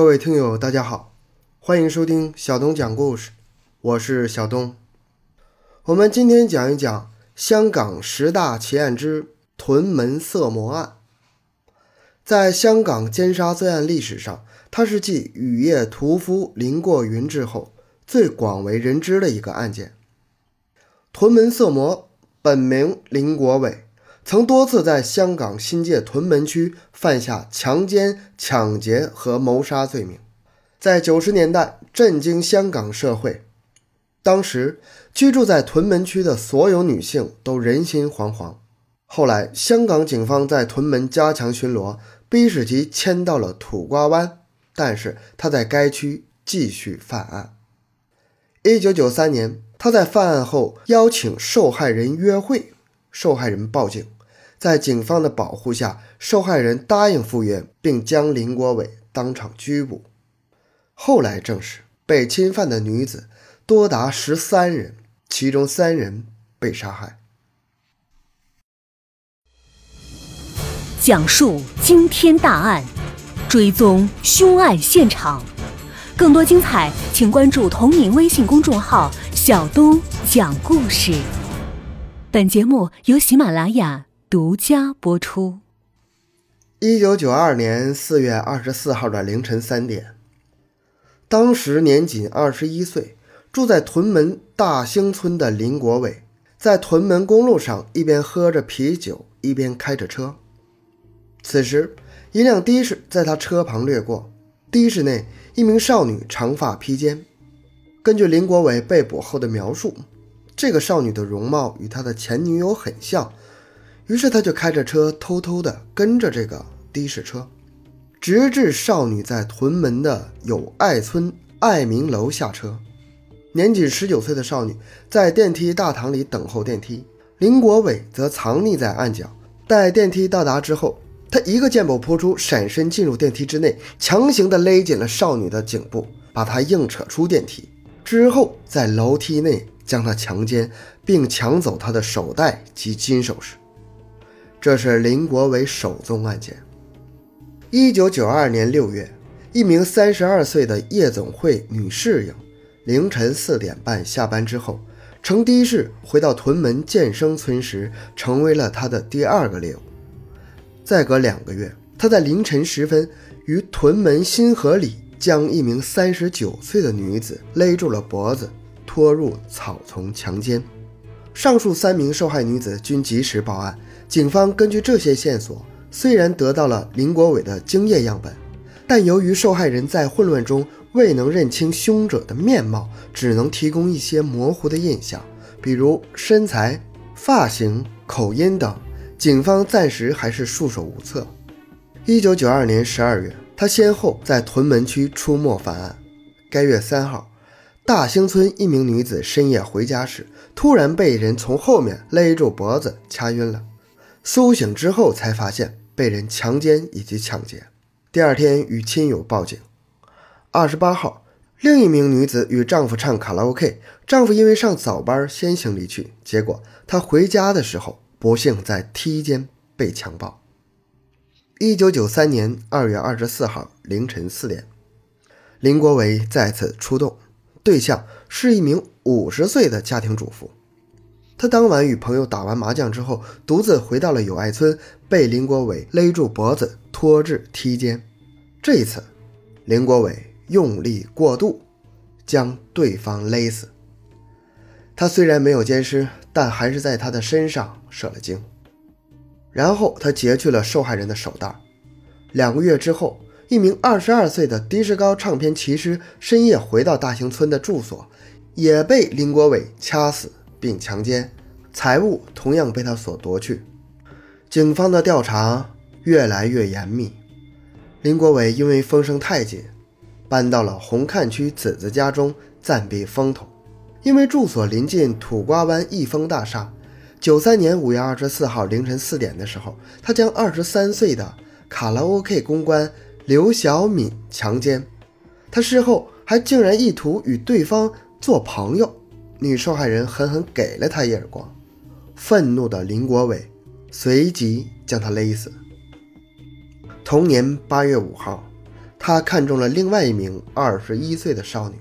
各位听友，大家好，欢迎收听小东讲故事，我是小东。我们今天讲一讲香港十大奇案之屯门色魔案。在香港奸杀罪案历史上，它是继雨夜屠夫林过云之后最广为人知的一个案件。屯门色魔本名林国伟。曾多次在香港新界屯门区犯下强奸、抢劫和谋杀罪名，在九十年代震惊香港社会。当时居住在屯门区的所有女性都人心惶惶。后来，香港警方在屯门加强巡逻，逼使其迁到了土瓜湾，但是他在该区继续犯案。一九九三年，他在犯案后邀请受害人约会。受害人报警，在警方的保护下，受害人答应赴约，并将林国伟当场拘捕。后来证实，被侵犯的女子多达十三人，其中三人被杀害。讲述惊天大案，追踪凶案现场，更多精彩，请关注同名微信公众号“小东讲故事”。本节目由喜马拉雅独家播出。一九九二年四月二十四号的凌晨三点，当时年仅二十一岁，住在屯门大兴村的林国伟，在屯门公路上一边喝着啤酒，一边开着车。此时，一辆的士在他车旁掠过，的士内一名少女长发披肩。根据林国伟被捕后的描述。这个少女的容貌与他的前女友很像，于是他就开着车偷偷地跟着这个的士车，直至少女在屯门的友爱村爱民楼下车。年仅十九岁的少女在电梯大堂里等候电梯，林国伟则藏匿在暗角。待电梯到达之后，他一个箭步扑出，闪身进入电梯之内，强行地勒紧了少女的颈部，把她硬扯出电梯。之后在楼梯内。将她强奸，并抢走她的手袋及金首饰。这是林国伟首宗案件。一九九二年六月，一名三十二岁的夜总会女侍应，凌晨四点半下班之后，乘的士回到屯门建生村时，成为了他的第二个猎物。再隔两个月，他在凌晨时分于屯门新河里将一名三十九岁的女子勒住了脖子。拖入草丛强奸，上述三名受害女子均及时报案。警方根据这些线索，虽然得到了林国伟的精液样本，但由于受害人在混乱中未能认清凶者的面貌，只能提供一些模糊的印象，比如身材、发型、口音等。警方暂时还是束手无策。一九九二年十二月，他先后在屯门区出没犯案。该月三号。大兴村一名女子深夜回家时，突然被人从后面勒住脖子，掐晕了。苏醒之后才发现被人强奸以及抢劫。第二天与亲友报警。二十八号，另一名女子与丈夫唱卡拉 OK，丈夫因为上早班先行离去，结果她回家的时候不幸在梯间被强暴。一九九三年二月二十四号凌晨四点，林国伟再次出动。对象是一名五十岁的家庭主妇，她当晚与朋友打完麻将之后，独自回到了友爱村，被林国伟勒住脖子，拖至梯间。这一次，林国伟用力过度，将对方勒死。他虽然没有奸尸，但还是在他的身上射了精。然后他劫去了受害人的手袋。两个月之后。一名二十二岁的的士高唱片骑师深夜回到大兴村的住所，也被林国伟掐死并强奸，财物同样被他所夺去。警方的调查越来越严密。林国伟因为风声太紧，搬到了红磡区子子家中暂避风头。因为住所临近土瓜湾益丰大厦，九三年五月二十四号凌晨四点的时候，他将二十三岁的卡拉 OK 公关。刘小敏强奸，他事后还竟然意图与对方做朋友，女受害人狠狠给了他一耳光，愤怒的林国伟随即将他勒死。同年八月五号，他看中了另外一名二十一岁的少女，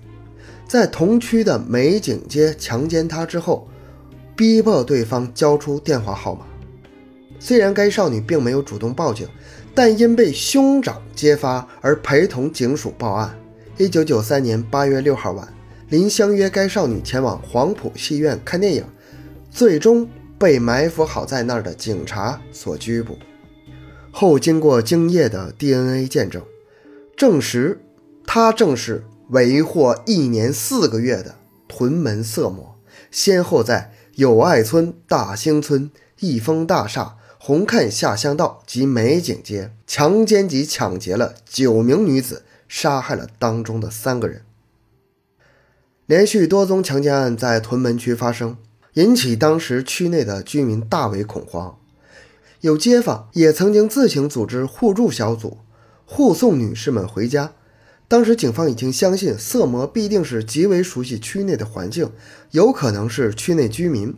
在同区的美景街强奸她之后，逼迫对方交出电话号码。虽然该少女并没有主动报警，但因被兄长揭发而陪同警署报案。一九九三年八月六号晚，林相约该少女前往黄埔戏院看电影，最终被埋伏好在那儿的警察所拘捕。后经过精液的 DNA 见证，证实他正是为祸一年四个月的屯门色魔，先后在友爱村、大兴村、益丰大厦。红磡下乡道及美景街强奸及抢劫了九名女子，杀害了当中的三个人。连续多宗强奸案在屯门区发生，引起当时区内的居民大为恐慌。有街坊也曾经自行组织互助小组，护送女士们回家。当时警方已经相信色魔必定是极为熟悉区内的环境，有可能是区内居民。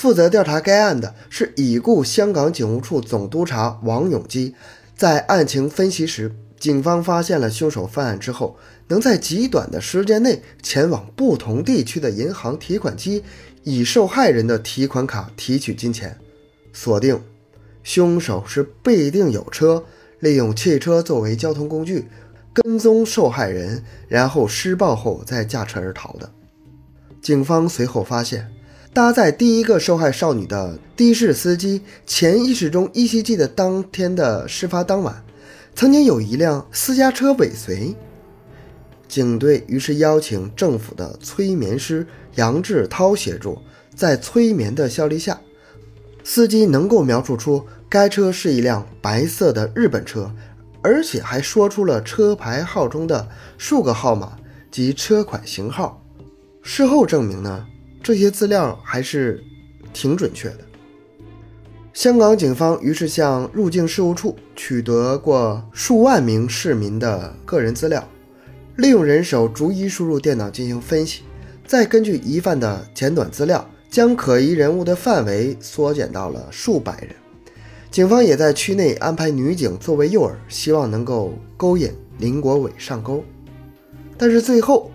负责调查该案的是已故香港警务处总督察王永基。在案情分析时，警方发现了凶手犯案之后能在极短的时间内前往不同地区的银行提款机，以受害人的提款卡提取金钱。锁定凶手是必定有车，利用汽车作为交通工具跟踪受害人，然后施暴后再驾车而逃的。警方随后发现。搭载第一个受害少女的的士司机，潜意识中依稀记得当天的事发当晚，曾经有一辆私家车尾随。警队于是邀请政府的催眠师杨志涛协助，在催眠的效力下，司机能够描述出该车是一辆白色的日本车，而且还说出了车牌号中的数个号码及车款型号。事后证明呢？这些资料还是挺准确的。香港警方于是向入境事务处取得过数万名市民的个人资料，利用人手逐一输入电脑进行分析，再根据疑犯的简短资料，将可疑人物的范围缩减到了数百人。警方也在区内安排女警作为诱饵，希望能够勾引林国伟上钩。但是最后。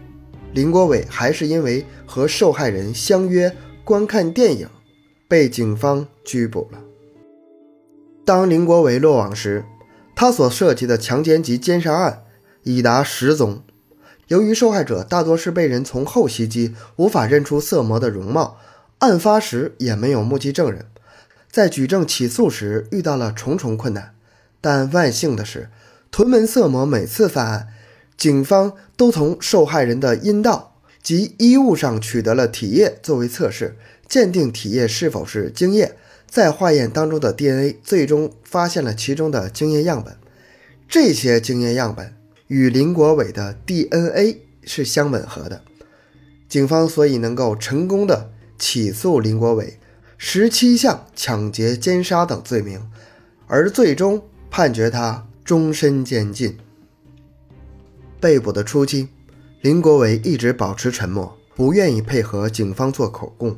林国伟还是因为和受害人相约观看电影，被警方拘捕了。当林国伟落网时，他所涉及的强奸及奸杀案已达十宗。由于受害者大多是被人从后袭击，无法认出色魔的容貌，案发时也没有目击证人，在举证起诉时遇到了重重困难。但万幸的是，屯门色魔每次犯案。警方都从受害人的阴道及衣物上取得了体液作为测试，鉴定体液是否是精液，在化验当中的 DNA，最终发现了其中的精液样本。这些精液样本与林国伟的 DNA 是相吻合的，警方所以能够成功的起诉林国伟十七项抢劫、奸杀等罪名，而最终判决他终身监禁。被捕的初期，林国伟一直保持沉默，不愿意配合警方做口供。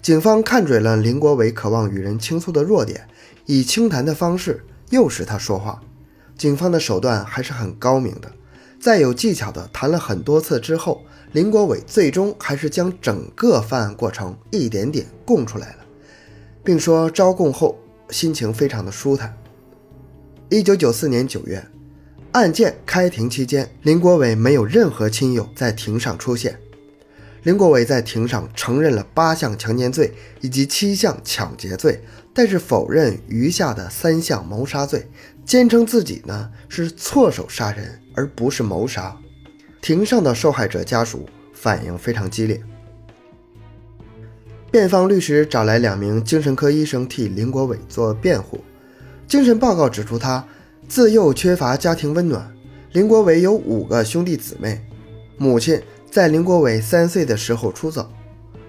警方看准了林国伟渴望与人倾诉的弱点，以轻谈的方式诱使他说话。警方的手段还是很高明的，在有技巧的谈了很多次之后，林国伟最终还是将整个犯案过程一点点供出来了，并说招供后心情非常的舒坦。一九九四年九月。案件开庭期间，林国伟没有任何亲友在庭上出现。林国伟在庭上承认了八项强奸罪以及七项抢劫罪，但是否认余下的三项谋杀罪，坚称自己呢是错手杀人而不是谋杀。庭上的受害者家属反应非常激烈。辩方律师找来两名精神科医生替林国伟做辩护，精神报告指出他。自幼缺乏家庭温暖，林国伟有五个兄弟姊妹，母亲在林国伟三岁的时候出走，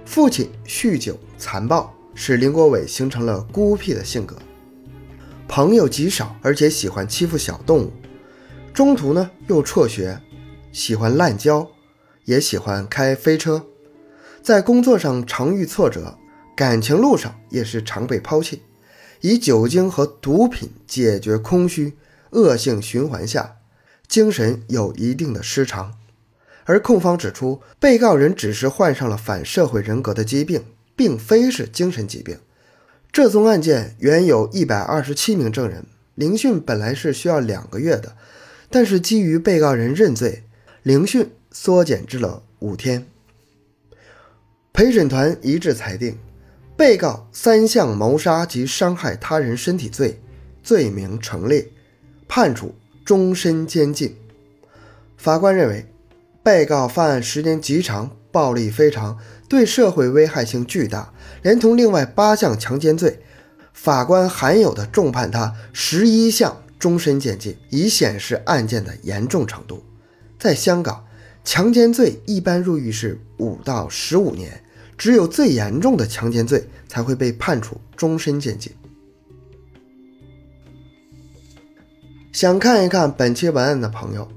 父亲酗酒残暴，使林国伟形成了孤僻的性格，朋友极少，而且喜欢欺负小动物，中途呢又辍学，喜欢滥交，也喜欢开飞车，在工作上常遇挫折，感情路上也是常被抛弃，以酒精和毒品解决空虚。恶性循环下，精神有一定的失常。而控方指出，被告人只是患上了反社会人格的疾病，并非是精神疾病。这宗案件原有一百二十七名证人，聆讯本来是需要两个月的，但是基于被告人认罪，聆讯缩减至了五天。陪审团一致裁定，被告三项谋杀及伤害他人身体罪罪名成立，判处终身监禁。法官认为。被告犯案时间极长，暴力非常，对社会危害性巨大，连同另外八项强奸罪，法官含有的重判他十一项终身监禁，以显示案件的严重程度。在香港，强奸罪一般入狱是五到十五年，只有最严重的强奸罪才会被判处终身监禁。想看一看本期文案的朋友。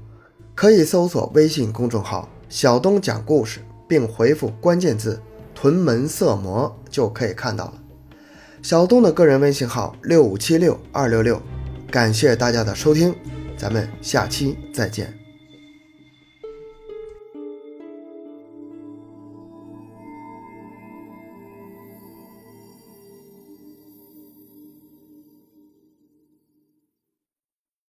可以搜索微信公众号“小东讲故事”，并回复关键字“屯门色魔”就可以看到了。小东的个人微信号六五七六二六六，感谢大家的收听，咱们下期再见。